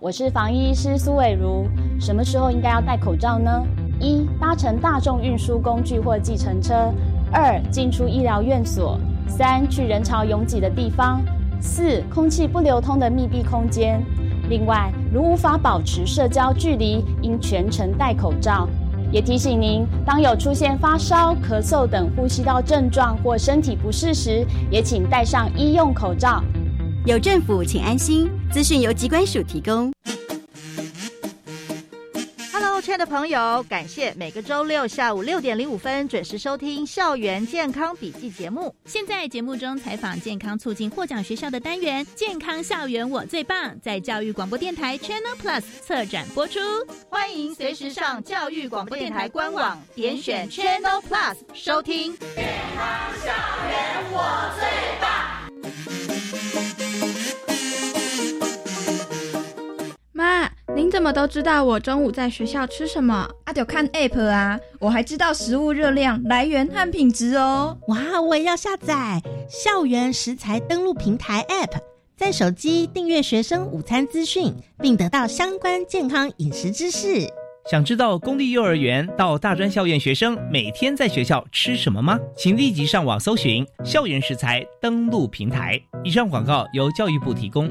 我是防疫医师苏伟如。什么时候应该要戴口罩呢？一、搭乘大众运输工具或计程车；二、进出医疗院所；三、去人潮拥挤的地方；四、空气不流通的密闭空间。另外，如无法保持社交距离，应全程戴口罩。也提醒您，当有出现发烧、咳嗽等呼吸道症状或身体不适时，也请戴上医用口罩。有政府，请安心。资讯由机关署提供。Hello，亲爱的朋友，感谢每个周六下午六点零五分准时收听《校园健康笔记》节目。现在节目中采访健康促进获奖学校的单元《健康校园我最棒》，在教育广播电台 Channel Plus 策展播出。欢迎随时上教育广播电台官网点选 Channel Plus 收听《健康校园我最棒》。您怎么都知道我中午在学校吃什么？啊，就看 app 啊，我还知道食物热量来源和品质哦。哇，我也要下载校园食材登录平台 app，在手机订阅学生午餐资讯，并得到相关健康饮食知识。想知道公立幼儿园到大专校院学生每天在学校吃什么吗？请立即上网搜寻校园食材登录平台。以上广告由教育部提供。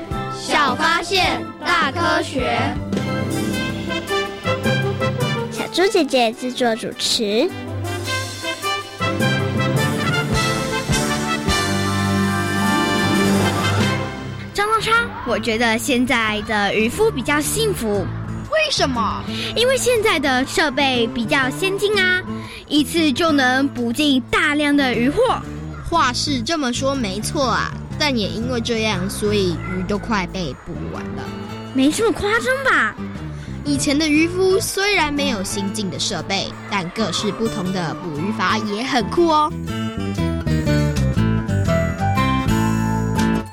小发现，大科学。小猪姐姐制作主持。张东昌，我觉得现在的渔夫比较幸福。为什么？因为现在的设备比较先进啊，一次就能捕进大量的渔获。话是这么说没错啊，但也因为这样，所以鱼都快被捕完了。没这么夸张吧？以前的渔夫虽然没有先进的设备，但各式不同的捕鱼法也很酷哦。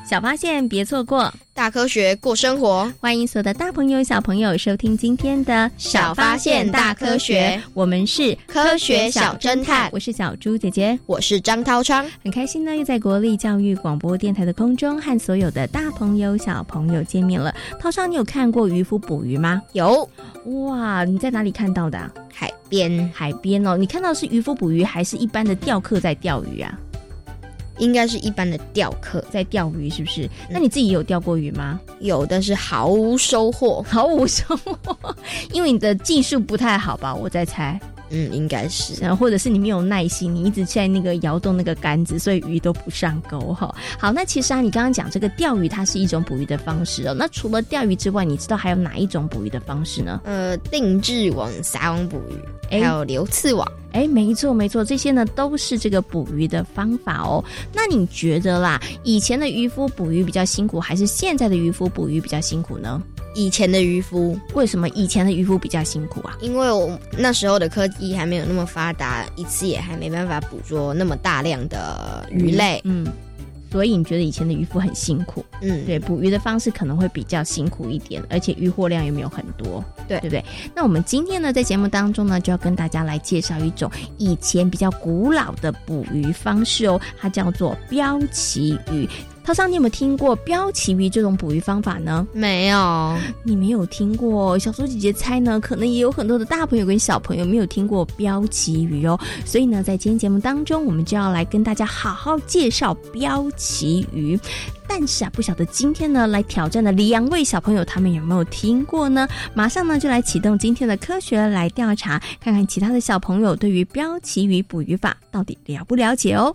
小发现，别错过大科学过生活。欢迎所有的大朋友、小朋友收听今天的小发现大科学。我们是科学小侦探，我是小猪姐姐，我是张涛昌。很开心呢，又在国立教育广播电台的空中和所有的大朋友、小朋友见面了。涛昌，你有看过渔夫捕鱼吗？有。哇，你在哪里看到的？海边，海边哦。你看到是渔夫捕鱼，还是一般的钓客在钓鱼啊？应该是一般的钓客在钓鱼，是不是？那你自己有钓过鱼吗？有但是毫无收获，毫无收获，因为你的技术不太好吧？我在猜。嗯，应该是，然后或者是你没有耐心，你一直在那个摇动那个杆子，所以鱼都不上钩哈。好，那其实啊，你刚刚讲这个钓鱼，它是一种捕鱼的方式哦。那除了钓鱼之外，你知道还有哪一种捕鱼的方式呢？呃，定制网、撒网捕鱼，还有流刺网。哎，没错没错，这些呢都是这个捕鱼的方法哦。那你觉得啦，以前的渔夫捕鱼比较辛苦，还是现在的渔夫捕鱼比较辛苦呢？以前的渔夫为什么以前的渔夫比较辛苦啊？因为我那时候的科技还没有那么发达，一次也还没办法捕捉那么大量的鱼类。嗯，所以你觉得以前的渔夫很辛苦？嗯，对，捕鱼的方式可能会比较辛苦一点，而且渔获量也没有很多。对，对不对？那我们今天呢，在节目当中呢，就要跟大家来介绍一种以前比较古老的捕鱼方式哦，它叫做标旗鱼。涛桑，你有没有听过标旗鱼这种捕鱼方法呢？没有，你没有听过。小苏姐姐猜呢，可能也有很多的大朋友跟小朋友没有听过标旗鱼哦。所以呢，在今天节目当中，我们就要来跟大家好好介绍标旗鱼。但是啊，不晓得今天呢来挑战的两位小朋友，他们有没有听过呢？马上呢就来启动今天的科学来调查，看看其他的小朋友对于标旗鱼捕鱼法到底了不了解哦。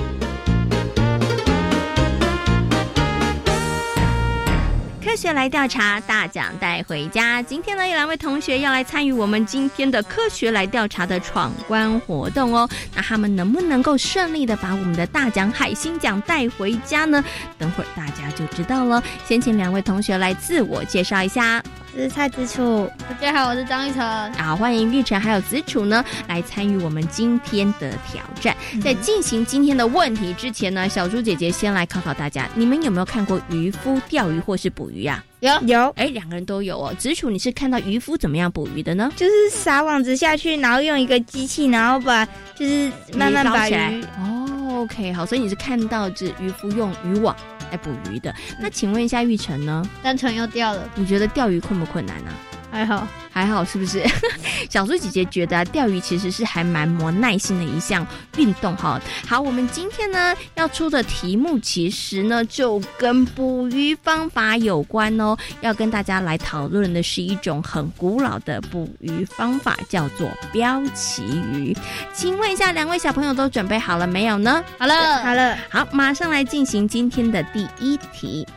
科学来调查，大奖带回家。今天呢，有两位同学要来参与我们今天的科学来调查的闯关活动哦。那他们能不能够顺利的把我们的大奖海星奖带回家呢？等会儿大家就知道了。先请两位同学来自我介绍一下。我是蔡子楚，大家好，我是张玉成。好，欢迎玉成还有子楚呢来参与我们今天的挑战。在进行今天的问题之前呢，小猪姐姐先来考考大家，你们有没有看过渔夫钓鱼或是捕鱼啊？有有，哎，两个人都有哦。子楚，你是看到渔夫怎么样捕鱼的呢？就是撒网子下去，然后用一个机器，然后把就是慢慢把起来鱼。哦，OK，好，所以你是看到这渔夫用渔网来捕鱼的。那请问一下玉成呢？单纯又掉了。你觉得钓鱼困不困难呢、还好，还好，是不是？小猪姐姐觉得、啊、钓鱼其实是还蛮磨耐心的一项运动哈。好，我们今天呢要出的题目其实呢就跟捕鱼方法有关哦，要跟大家来讨论的是一种很古老的捕鱼方法，叫做标旗鱼。请问一下，两位小朋友都准备好了没有呢？好了，好了，好，马上来进行今天的第一题。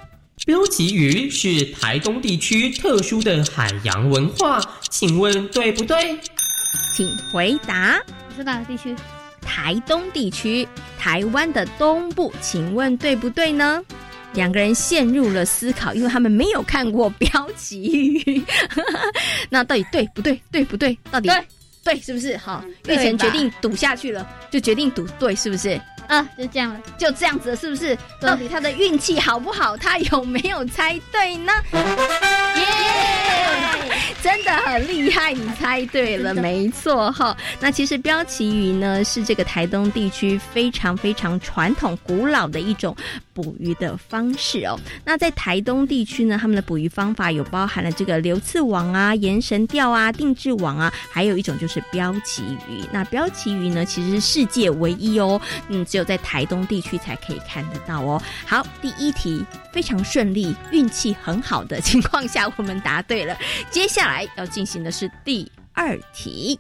标旗鱼是台东地区特殊的海洋文化，请问对不对？请回答。是哪个地区？台东地区，台湾的东部，请问对不对呢？两个人陷入了思考，因为他们没有看过标旗鱼。那到底对不对？对不对？到底对对是不是？好，对玉成决定赌下去了，就决定赌对，是不是？啊，就这样了。就这样子了，是不是？到底他的运气好不好？他有没有猜对呢？耶！真的很厉害，你猜对了，没错哈。那其实标旗鱼呢，是这个台东地区非常非常传统、古老的一种捕鱼的方式哦。那在台东地区呢，他们的捕鱼方法有包含了这个流刺网啊、延绳钓啊、定制网啊，还有一种就是标旗鱼。那标旗鱼呢，其实是世界唯一哦，嗯，只有在台东地区才可以看得到哦。好，第一题非常顺利，运气很好的情况下，我们答对了。接下来要进行的是第二题。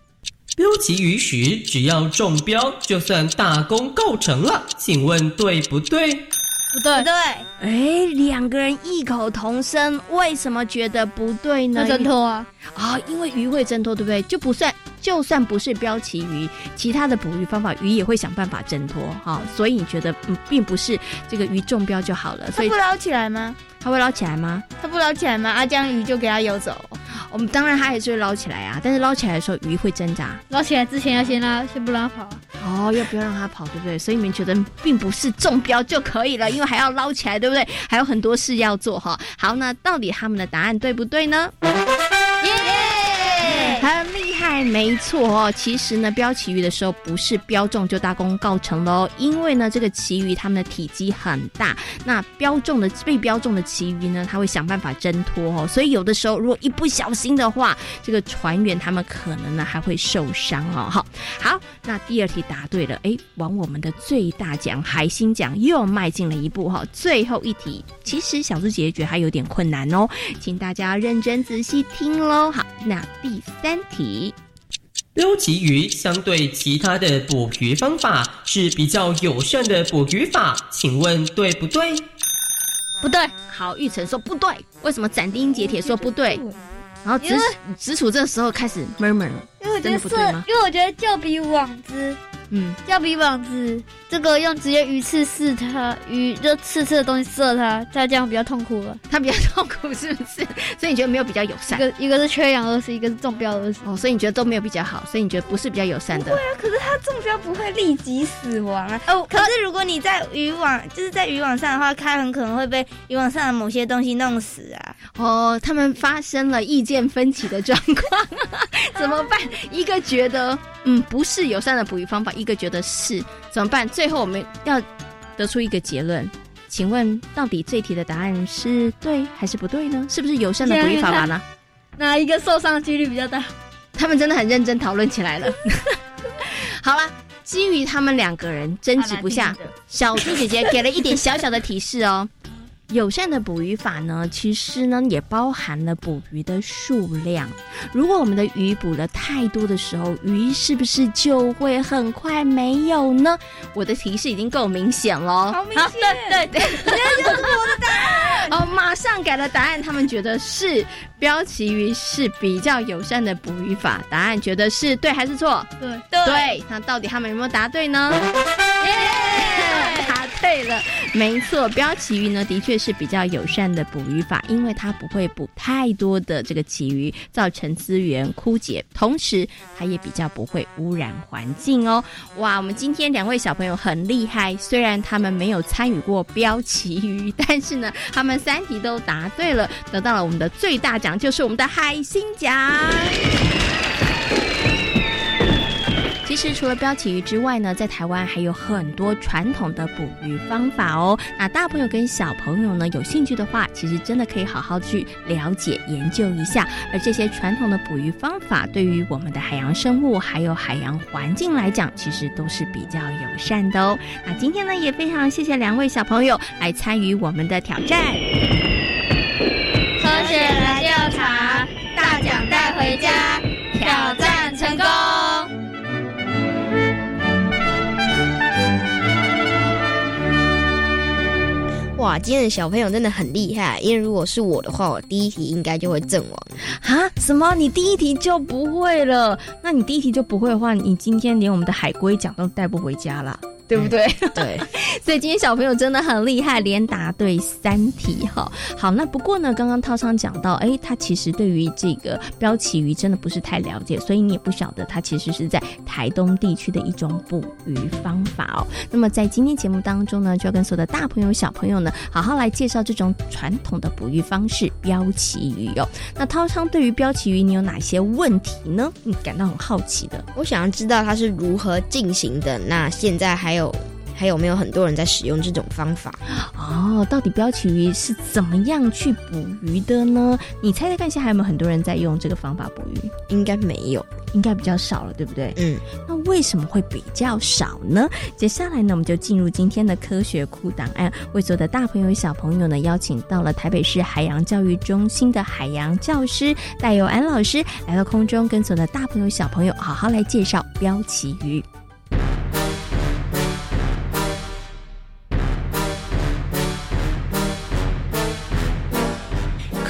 标旗鱼时，只要中标，就算大功告成了。请问对不对？不对，不对，哎，两个人异口同声，为什么觉得不对呢？挣脱啊！啊、因为鱼会挣脱，对不对？就不算，就算不是标旗鱼，其他的捕鱼方法，鱼也会想办法挣脱哈、所以你觉得，嗯，并不是这个鱼中标就好了，所以它不捞起来吗？它会捞起来吗？它不捞起来吗？阿江鱼就给它游走。我们当然它还是会捞起来啊，但是捞起来的时候，鱼会挣扎。捞起来之前要先拉，先不拉跑。哦，要不要让它跑，对不对？所以你们觉得并不是中标就可以了，因为还要捞起来，对不对？还有很多事要做哈。好，那到底他们的答案对不对呢？没错哦。其实呢，标旗鱼的时候不是标中就大功告成喽，因为呢，这个旗鱼它们的体积很大，那标中的被标中的旗鱼呢，它会想办法挣脱哦，所以有的时候如果一不小心的话，这个船员他们可能呢还会受伤哦。好，好，那第二题答对了，哎，往我们的最大奖海星奖又迈进了一步哈。最后一题，其实小猪姐姐觉得还有点困难哦，请大家认真仔细听喽。好，那第三题。标旗鱼相对其他的捕鱼方法是比较友善的捕鱼法，请问对不对？不对。好，玉成说不对，为什么斩钉截铁说不对？然后直因为直楚这时候开始 murmur 了，因为我觉得真的不对吗？因为我觉得就比网子嗯，就比网子这个用直接鱼刺刺它，鱼就刺刺的东西射它，它这样比较痛苦了。它比较痛苦是不是？所以你觉得没有比较友善？一个一个是缺氧而死，一个是中标而死。哦，所以你觉得都没有比较好，所以你觉得不是比较友善的？对啊，可是它中标不会立即死亡啊。哦，可是如果你在渔网，就是在渔网上的话，它很可能会被渔网上的某些东西弄死啊。哦，他们发生了意见分歧的状况，怎么办？一个觉得嗯不是友善的捕鱼方法，一个觉得是，怎么办？最后我们要得出一个结论，请问到底这题的答案是对还是不对呢？是不是友善的捕鱼方法呢？哪一个受伤的几率比较大？他们真的很认真讨论起来了。好了，基于他们两个人争执不下，小猪姐姐给了一点小小的提示哦。友善的捕鱼法呢，其实呢也包含了捕鱼的数量。如果我们的鱼捕了太多的时候，鱼是不是就会很快没有呢？我的提示已经够明显了，好明显，对对对，这就是我的答案。哦，马上改了答案，他们觉得是标旗鱼是比较友善的捕鱼法。答案觉得是对还是错？对对，那到底他们有没有答对呢？对了，没错，标旗鱼呢的确是比较友善的捕鱼法，因为它不会捕太多的这个旗鱼，造成资源枯竭，同时它也比较不会污染环境哦。哇，我们今天两位小朋友很厉害，虽然他们没有参与过标旗鱼，但是呢，他们三题都答对了，得到了我们的最大奖，就是我们的海星奖。其实除了标旗鱼之外呢，在台湾还有很多传统的捕鱼方法哦。那大朋友跟小朋友呢，有兴趣的话，其实真的可以好好去了解研究一下。而这些传统的捕鱼方法，对于我们的海洋生物还有海洋环境来讲，其实都是比较友善的哦。那今天呢，也非常谢谢两位小朋友来参与我们的挑战。科学来哇，今天的小朋友真的很厉害，因为如果是我的话，我第一题应该就会阵亡。啊？什么？你第一题就不会了？那你第一题就不会的话，你今天连我们的海龟奖都带不回家了。对不对？对，所以今天小朋友真的很厉害，连答对三题哈。好，那不过呢，刚刚涛昌讲到，哎，他其实对于这个标旗鱼真的不是太了解，所以你也不晓得它其实是在台东地区的一种捕鱼方法哦。那么在今天节目当中呢，就要跟所有的大朋友小朋友呢，好好来介绍这种传统的捕鱼方式——标旗鱼哦。那涛昌对于标旗鱼，你有哪些问题呢？你感到很好奇的？我想要知道它是如何进行的。那现在还有。还有没有很多人在使用这种方法？哦，到底标旗鱼是怎么样去捕鱼的呢？你猜猜看，现在还有没有很多人在用这个方法捕鱼？应该没有，应该比较少了，对不对？嗯。那为什么会比较少呢？接下来呢，我们就进入今天的科学库档案，为所有的大朋友小朋友呢，邀请到了台北市海洋教育中心的海洋教师戴佑安老师来到空中，跟所有的大朋友小朋友好好来介绍标旗鱼。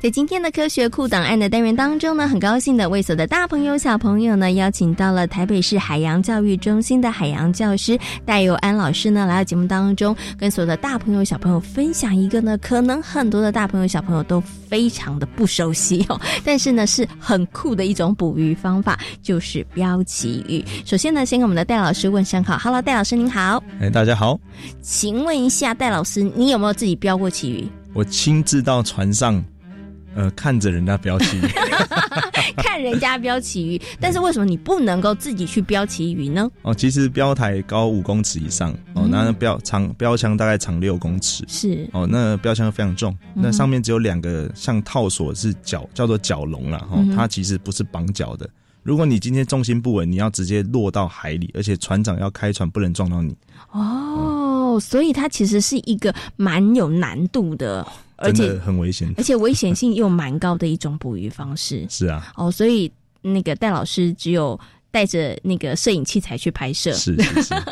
在今天的科学库档案的单元当中呢，很高兴的为所有的大朋友小朋友呢，邀请到了台北市海洋教育中心的海洋教师戴友安老师呢，来到节目当中，跟所有的大朋友小朋友分享一个呢，可能很多的大朋友小朋友都非常的不熟悉哦，但是呢是很酷的一种捕鱼方法，就是标旗鱼。首先呢，先跟我们的戴老师问声好，Hello，戴老师您好。哎，大家好。请问一下，戴老师，你有没有自己标过旗鱼？我亲自到船上。呃，看着人家标旗鱼，看人家标旗鱼，但是为什么你不能够自己去标旗鱼呢？哦，其实标台高五公尺以上，哦，那标长标枪大概长六公尺，是哦，那标枪非常重，那上面只有两个像套索是角，叫做脚笼了，哈，它其实不是绑脚的。如果你今天重心不稳，你要直接落到海里，而且船长要开船不能撞到你。哦，所以它其实是一个蛮有难度的。而且真的很危险。而且危险性又蛮高的一种捕鱼方式。是啊，哦，所以那个戴老师只有带着那个摄影器材去拍摄。是是是。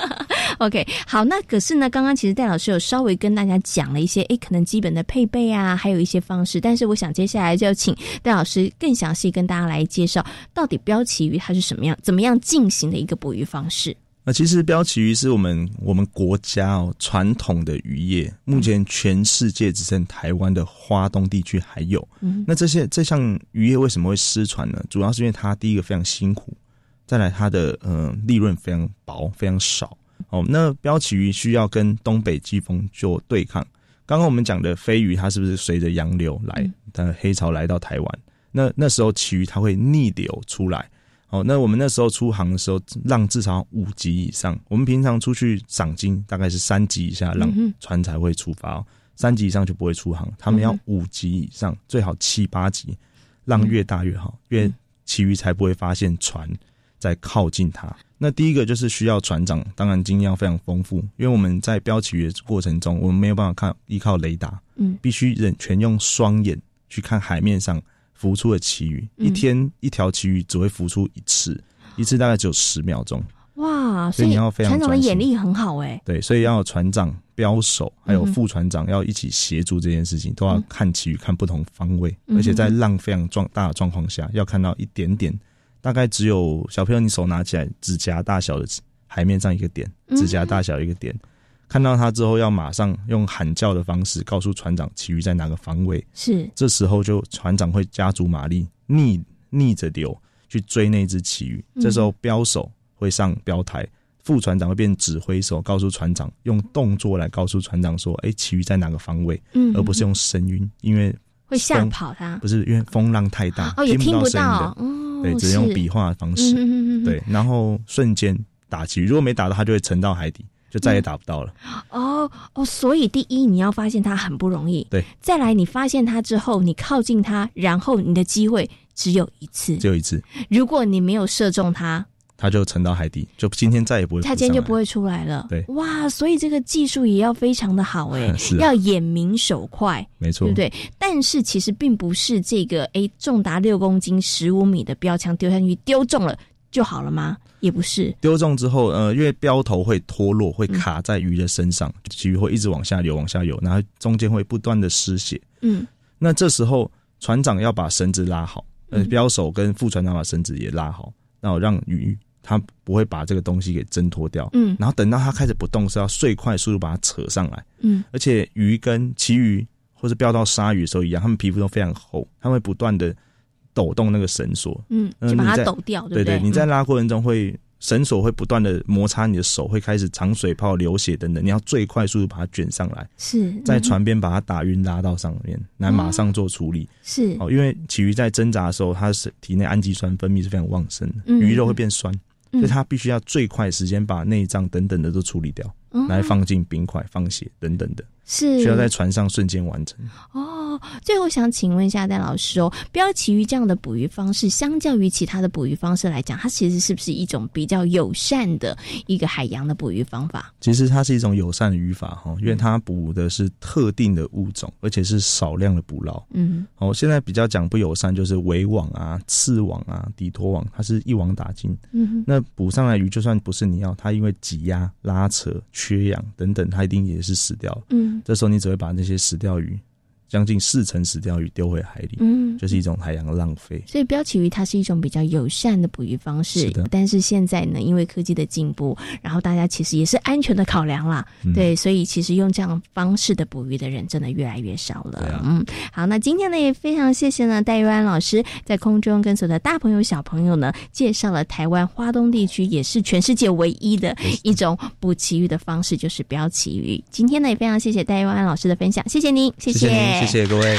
OK，好，那可是呢，刚刚其实戴老师有稍微跟大家讲了一些，诶，可能基本的配备啊，还有一些方式。但是我想接下来就要请戴老师更详细跟大家来介绍，到底标旗鱼它是什么样、怎么样进行的一个捕鱼方式。那其实标旗鱼是我们我们国家哦传统的渔业，目前全世界只剩台湾的花东地区还有。嗯那这些这项渔业为什么会失传呢？主要是因为它第一个非常辛苦，再来它的呃利润非常薄，非常少。哦，那标旗鱼需要跟东北季风做对抗。刚刚我们讲的飞鱼，它是不是随着洋流来，它黑潮来到台湾？那那时候旗鱼它会逆流出来。哦，那我们那时候出航的时候，浪至少五级以上。我们平常出去赏金大概是三级以下，浪船才会出发哦。三级以上就不会出航，他们要五级以上，最好七八级，浪越大越好，越其余才不会发现船在靠近它。那第一个就是需要船长，当然经验要非常丰富，因为我们在标旗鱼的过程中，我们没有办法看依靠雷达，嗯必须人全用双眼去看海面上浮出的旗鱼。嗯。一天一条旗鱼只会浮出一次，一次大概只有十秒钟。哇，所以你要非常船长的眼力很好哎、对，所以要有船长、标手，还有副船长要一起协助这件事情，都要看旗鱼，看不同方位，嗯而且在浪非常壮大的状况下，要看到一点点，大概只有小朋友你手拿起来指甲大小的海面上一个点，嗯。指甲大小一个点，看到他之后要马上用喊叫的方式告诉船长旗鱼在哪个方位，是。这时候就船长会加足马力逆逆着流去追那只旗鱼，嗯。这时候标手会上标台。副船长会变指挥手，告诉船长用动作来告诉船长说：“哎，旗鱼在哪个方位？”嗯。而不是用声音，因为会吓跑它不是因为风浪太大，哦也听不到声音的。到。哦对，只能用是比划的方式，对，然后瞬间打旗鱼，如果没打到，它就会沉到海底，就再也打不到了。哦哦，所以第一你要发现它很不容易，对，再来你发现它之后，你靠近它，然后你的机会只有一次，只有一次，如果你没有射中它，它就沉到海底，就今天再也不会。它今天就不会出来了。对哇，所以这个技术也要非常的好哎、是啊要眼明手快，没错，对不对？但是其实并不是这个哎重达六公斤、十五米的标枪丢下去丢中了就好了吗？也不是，丢中之后，呃，因为标头会脱落，会卡在鱼的身上，旗鱼会一直往下流，往下游，然后中间会不断的失血。嗯那这时候船长要把绳子拉好，呃，嗯标手跟副船长把绳子也拉好，然后让鱼它不会把这个东西给挣脱掉。嗯然后等到它开始不动，是要最快速度把它扯上来。嗯而且鱼跟其鱼或是钓到鲨鱼的时候一样，它们皮肤都非常厚，它会不断的抖动那个绳索，嗯，呃就把它抖掉，对不对？你在嗯。拉过程中会绳索会不断的摩擦你的手，会开始长水泡、流血等等，你要最快速度把它卷上来，是在嗯船边把它打晕拉到上面，来马上做处理。是。哦，因为鲫鱼在挣扎的时候，它是体内氨基酸分泌是非常旺盛的，嗯。鱼肉会变酸，嗯。所以它必须要最快时间把内脏等等的都处理掉，哦。来放进冰块、放血等等的，是需要在船上瞬间完成。哦，最后想请问一下戴老师哦，标旗鱼这样的捕鱼方式，相较于其他的捕鱼方式来讲，它其实是不是一种比较友善的一个海洋的捕鱼方法？其实它是一种友善的渔法哈，因为它捕的是特定的物种，而且是少量的捕捞。嗯哦，现在比较讲不友善，就是围网啊、刺网啊、底拖网，它是一网打尽。嗯哼那捕上来鱼，就算不是你要，它因为挤压、拉扯、缺氧等等，它一定也是死掉。嗯这时候你只会把那些死掉鱼，将近四成死掉鱼丢回海里，嗯就是一种海洋的浪费。所以标旗鱼它是一种比较友善的捕鱼方式，是的但是现在呢，因为科技的进步，然后大家其实也是安全的考量啦，嗯对，所以其实用这样方式的捕鱼的人真的越来越少了。啊嗯，好，那今天呢也非常谢谢呢戴玉安老师在空中跟所有的大朋友小朋友呢介绍了台湾花东地区也是全世界唯一的一种捕旗鱼的方式，就是标旗鱼。今天呢也非常谢谢戴玉安老师的分享，谢谢您，谢谢您，谢谢各位。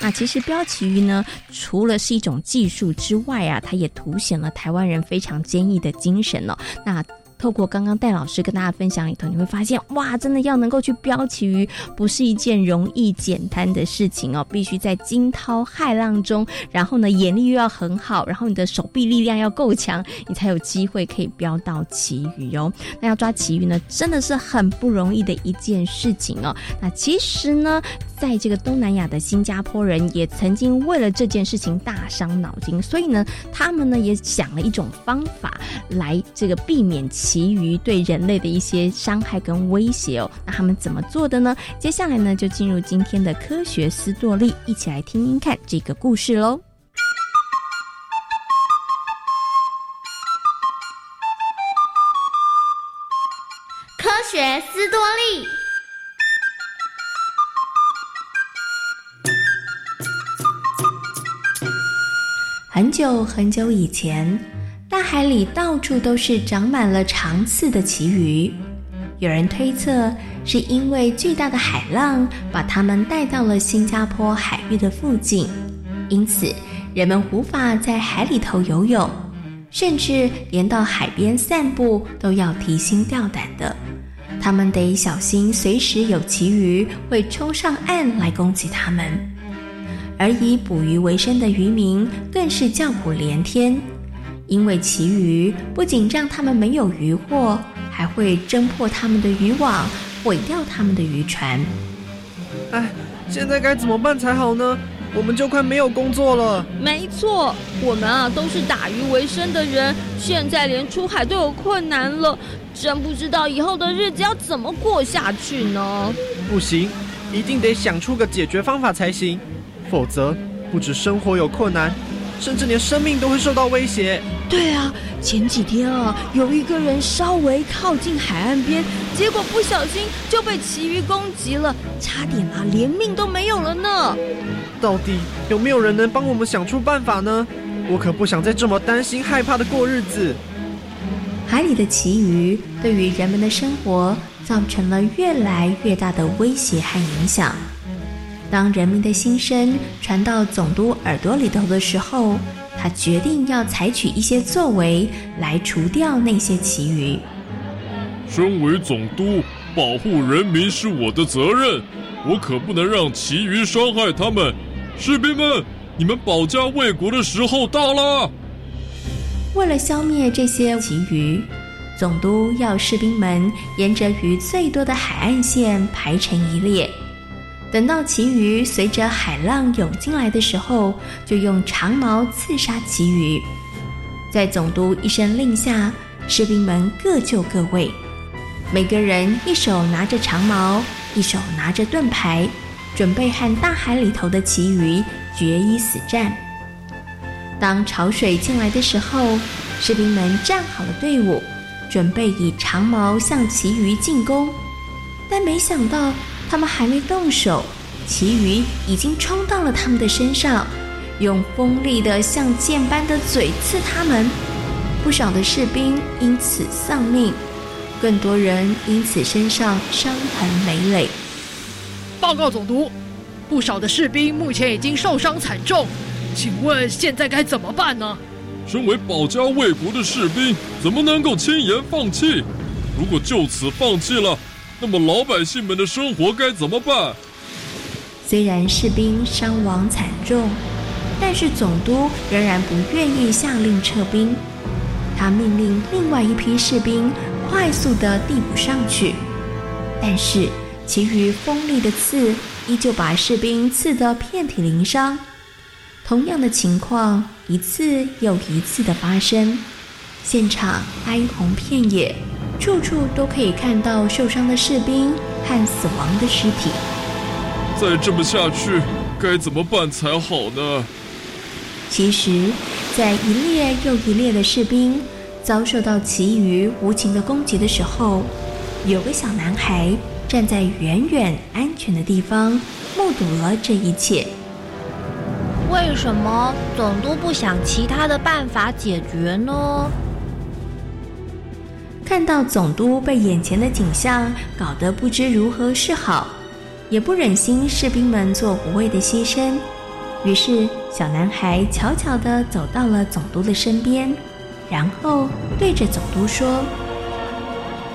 那，其实标旗鱼呢，除了是一种技术之外啊，它也凸显了台湾人非常坚毅的精神哦。那透过刚刚戴老师跟大家分享里头，你会发现，哇，真的要能够去标旗鱼，不是一件容易简单的事情哦，必须在惊涛骇浪中，然后呢，眼力又要很好，然后你的手臂力量要够强，你才有机会可以标到旗鱼哦。那要抓旗鱼呢，真的是很不容易的一件事情哦。那其实呢，在这个东南亚的新加坡人也曾经为了这件事情大伤脑筋，所以呢，他们呢也想了一种方法来这个避免旗鱼对人类的一些伤害跟威胁哦。那他们怎么做的呢？接下来呢，就进入今天的科学斯多利，一起来听听看这个故事喽。科学斯多利。很久很久以前，大海里到处都是长满了长刺的旗鱼。有人推测，是因为巨大的海浪把它们带到了新加坡海域的附近，因此人们无法在海里头游泳，甚至连到海边散步都要提心吊胆的。他们得小心，随时有旗鱼会冲上岸来攻击他们。而以捕鱼为生的渔民更是叫苦连天，因为其鱼不仅让他们没有渔获，还会挣破他们的渔网，毁掉他们的渔船。哎，现在该怎么办才好呢？我们就快没有工作了。没错，我们啊都是打鱼为生的人，现在连出海都有困难了，真不知道以后的日子要怎么过下去呢？不行，一定得想出个解决方法才行，否则不止生活有困难，甚至连生命都会受到威胁。对啊，前几天啊，有一个人稍微靠近海岸边，结果不小心就被旗鱼攻击了，差点啊连命都没有了呢。到底有没有人能帮我们想出办法呢？我可不想再这么担心害怕的过日子。海里的旗鱼对于人们的生活造成了越来越大的威胁和影响。当人民的心声传到总督耳朵里头的时候，他决定要采取一些作为来除掉那些旗鱼。身为总督，保护人民是我的责任，我可不能让旗鱼伤害他们。士兵们，你们保家卫国的时候到了。为了消灭这些旗鱼，总督要士兵们沿着鱼最多的海岸线排成一列。等到旗鱼随着海浪涌进来的时候，就用长矛刺杀旗鱼。在总督一声令下，士兵们各就各位，每个人一手拿着长矛，一手拿着盾牌，准备和大海里头的旗鱼决一死战。当潮水进来的时候，士兵们站好了队伍，准备以长矛向旗鱼进攻。但没想到，他们还没动手，其余已经冲到了他们的身上，用锋利的像剑般的嘴刺他们。不少的士兵因此丧命，更多人因此身上伤痕累累。报告总督，不少的士兵目前已经受伤惨重。请问现在该怎么办呢？身为保家卫国的士兵，怎么能够轻言放弃？如果就此放弃了，那么老百姓们的生活该怎么办？虽然士兵伤亡惨重，但是总督仍然不愿意下令撤兵。他命令另外一批士兵快速地递补上去，但是其余锋利的刺依旧把士兵刺得遍体鳞伤。同样的情况一次又一次的发生，现场哀鸿遍野，处处都可以看到受伤的士兵和死亡的尸体。再这么下去，该怎么办才好呢？其实，在一列又一列的士兵遭受到其余无情的攻击的时候，有个小男孩站在远远安全的地方，目睹了这一切。为什么总督不想其他的办法解决呢？看到总督被眼前的景象搞得不知如何是好，也不忍心士兵们做无谓的牺牲，于是小男孩悄悄地走到了总督的身边，然后对着总督说：“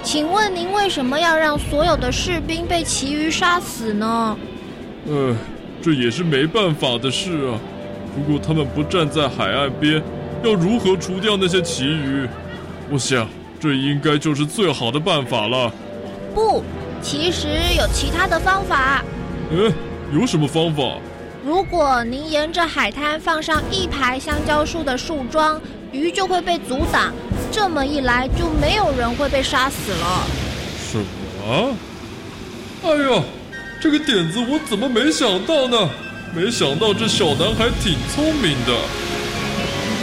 请问您为什么要让所有的士兵被旗鱼杀死呢？呃，这也是没办法的事啊。如果他们不站在海岸边，要如何除掉那些旗鱼？我想，这应该就是最好的办法了。不，其实有其他的方法。嗯，有什么方法？如果您沿着海滩放上一排香蕉树的树桩，鱼就会被阻挡。这么一来，就没有人会被杀死了。什么？哎呀，这个点子我怎么没想到呢？没想到这小男孩挺聪明的。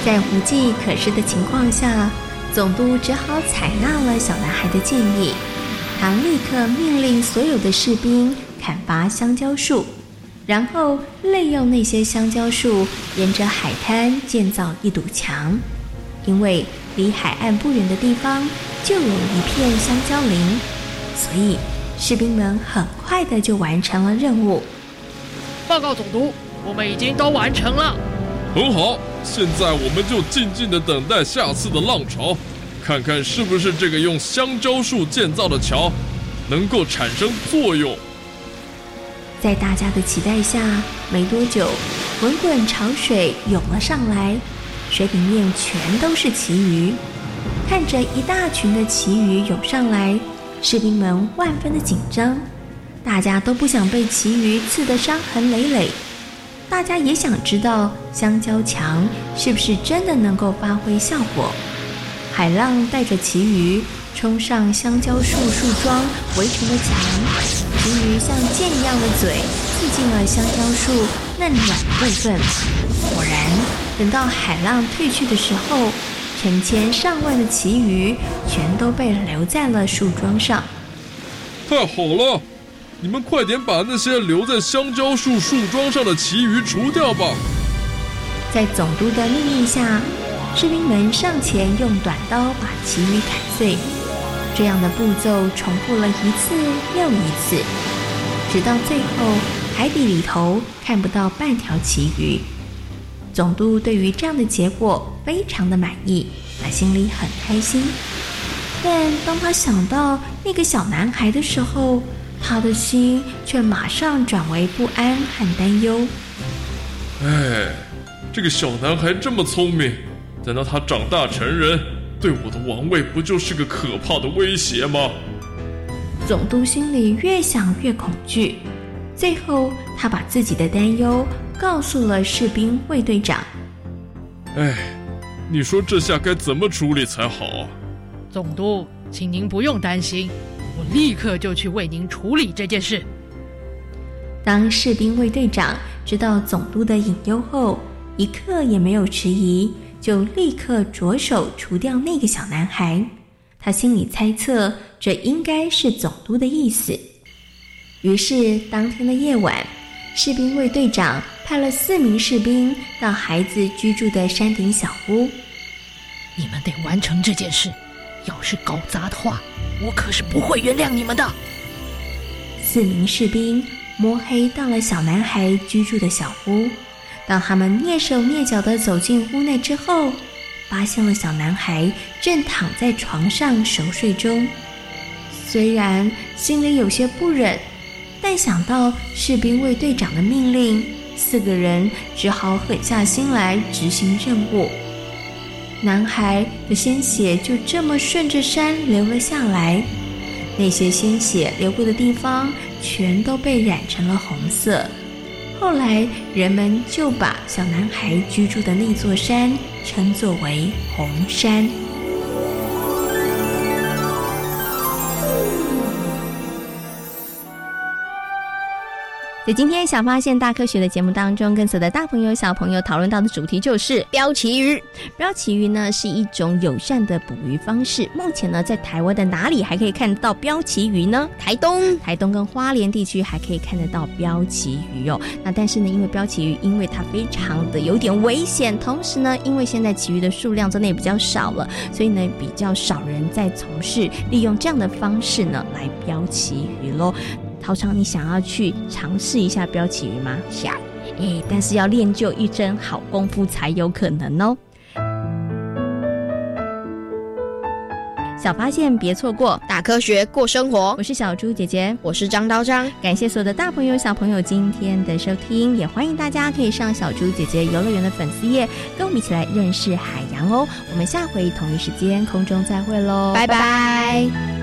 在无计可施的情况下，总督只好采纳了小男孩的建议。他立刻命令所有的士兵砍伐香蕉树，然后利用那些香蕉树沿着海滩建造一堵墙，因为离海岸不远的地方就有一片香蕉林，所以士兵们很快的就完成了任务。报告总督，我们已经都完成了。很好，现在我们就静静的等待下次的浪潮，看看是不是这个用香蕉树建造的桥能够产生作用。在大家的期待下，没多久，滚滚潮水涌了上来，水里面全都是旗鱼。看着一大群的旗鱼涌上来，士兵们万分的紧张。大家都不想被旗鱼刺得伤痕累累，大家也想知道香蕉墙是不是真的能够发挥效果。海浪带着旗鱼冲上香蕉树树桩围成的墙，旗鱼像剑一样的嘴刺进了香蕉树嫩软部分。果然，等到海浪退去的时候，成千上万的旗鱼全都被留在了树桩上。太好了！你们快点把那些留在香蕉树树桩上的旗鱼除掉吧！在总督的命令下，士兵们上前用短刀把旗鱼砍碎。这样的步骤重复了一次又一次，直到最后海底里头看不到半条旗鱼。总督对于这样的结果非常的满意，他心里很开心。但当他想到那个小男孩的时候，他的心却马上转为不安和担忧。哎，这个小男孩这么聪明，等到他长大成人，对我的王位不就是个可怕的威胁吗？总督心里越想越恐惧，最后他把自己的担忧告诉了士兵卫队长。哎，你说这下该怎么处理才好啊？总督，请您不用担心。我立刻就去为您处理这件事。当士兵卫队长知道总督的隐忧后，一刻也没有迟疑，就立刻着手除掉那个小男孩。他心里猜测，这应该是总督的意思。于是，当天的夜晚，士兵卫队长派了四名士兵到孩子居住的山顶小屋。你们得完成这件事，要是搞砸的话。我可是不会原谅你们的。四名士兵摸黑到了小男孩居住的小屋。当他们蹑手蹑脚地走进屋内之后，发现了小男孩正躺在床上熟睡中。虽然心里有些不忍，但想到士兵卫队长的命令，四个人只好狠下心来执行任务。男孩的鲜血就这么顺着山流了下来，那些鲜血流过的地方全都被染成了红色。后来人们就把小男孩居住的那座山称作为红山。在今天《小发现大科学》的节目当中，跟所有的大朋友、小朋友讨论到的主题就是标旗鱼。标旗鱼呢是一种友善的捕鱼方式。目前呢，在台湾的哪里还可以看得到标旗鱼呢？台东、台东跟花莲地区还可以看得到标旗鱼哦。那但是呢，因为标旗鱼因为它非常的有点危险，同时呢，因为现在旗鱼的数量真的也比较少了，所以呢，比较少人在从事利用这样的方式呢来标旗鱼喽。陶长，你想要去尝试一下标旗鱼吗？想，哎，但是要练就一身好功夫才有可能哦。小发现别错过，大科学过生活。我是小猪姐姐，我是张刀张。感谢所有的大朋友、小朋友今天的收听，也欢迎大家可以上小猪姐姐游乐园的粉丝页，跟我们一起来认识海洋哦。我们下回同一时间空中再会喽，拜拜。